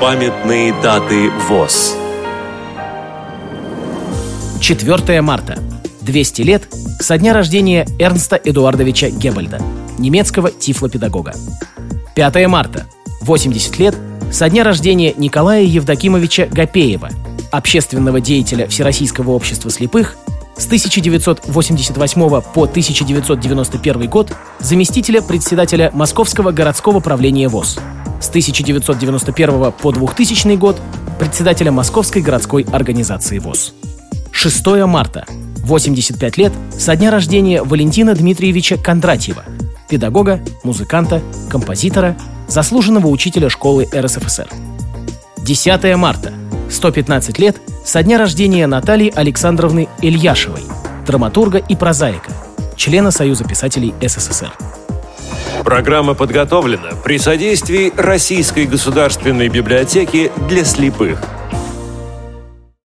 Памятные даты ВОЗ 4 марта. 200 лет со дня рождения Эрнста Эдуардовича Геббельда, немецкого тифлопедагога. 5 марта. 80 лет со дня рождения Николая Евдокимовича Гапеева, общественного деятеля Всероссийского общества слепых, с 1988 по 1991 год заместителя председателя Московского городского правления ВОЗ, с 1991 по 2000 год председателя Московской городской организации ВОЗ. 6 марта. 85 лет со дня рождения Валентина Дмитриевича Кондратьева, педагога, музыканта, композитора, заслуженного учителя школы РСФСР. 10 марта. 115 лет со дня рождения Натальи Александровны Ильяшевой, драматурга и прозаика, члена Союза писателей СССР. Программа подготовлена при содействии Российской государственной библиотеки для слепых –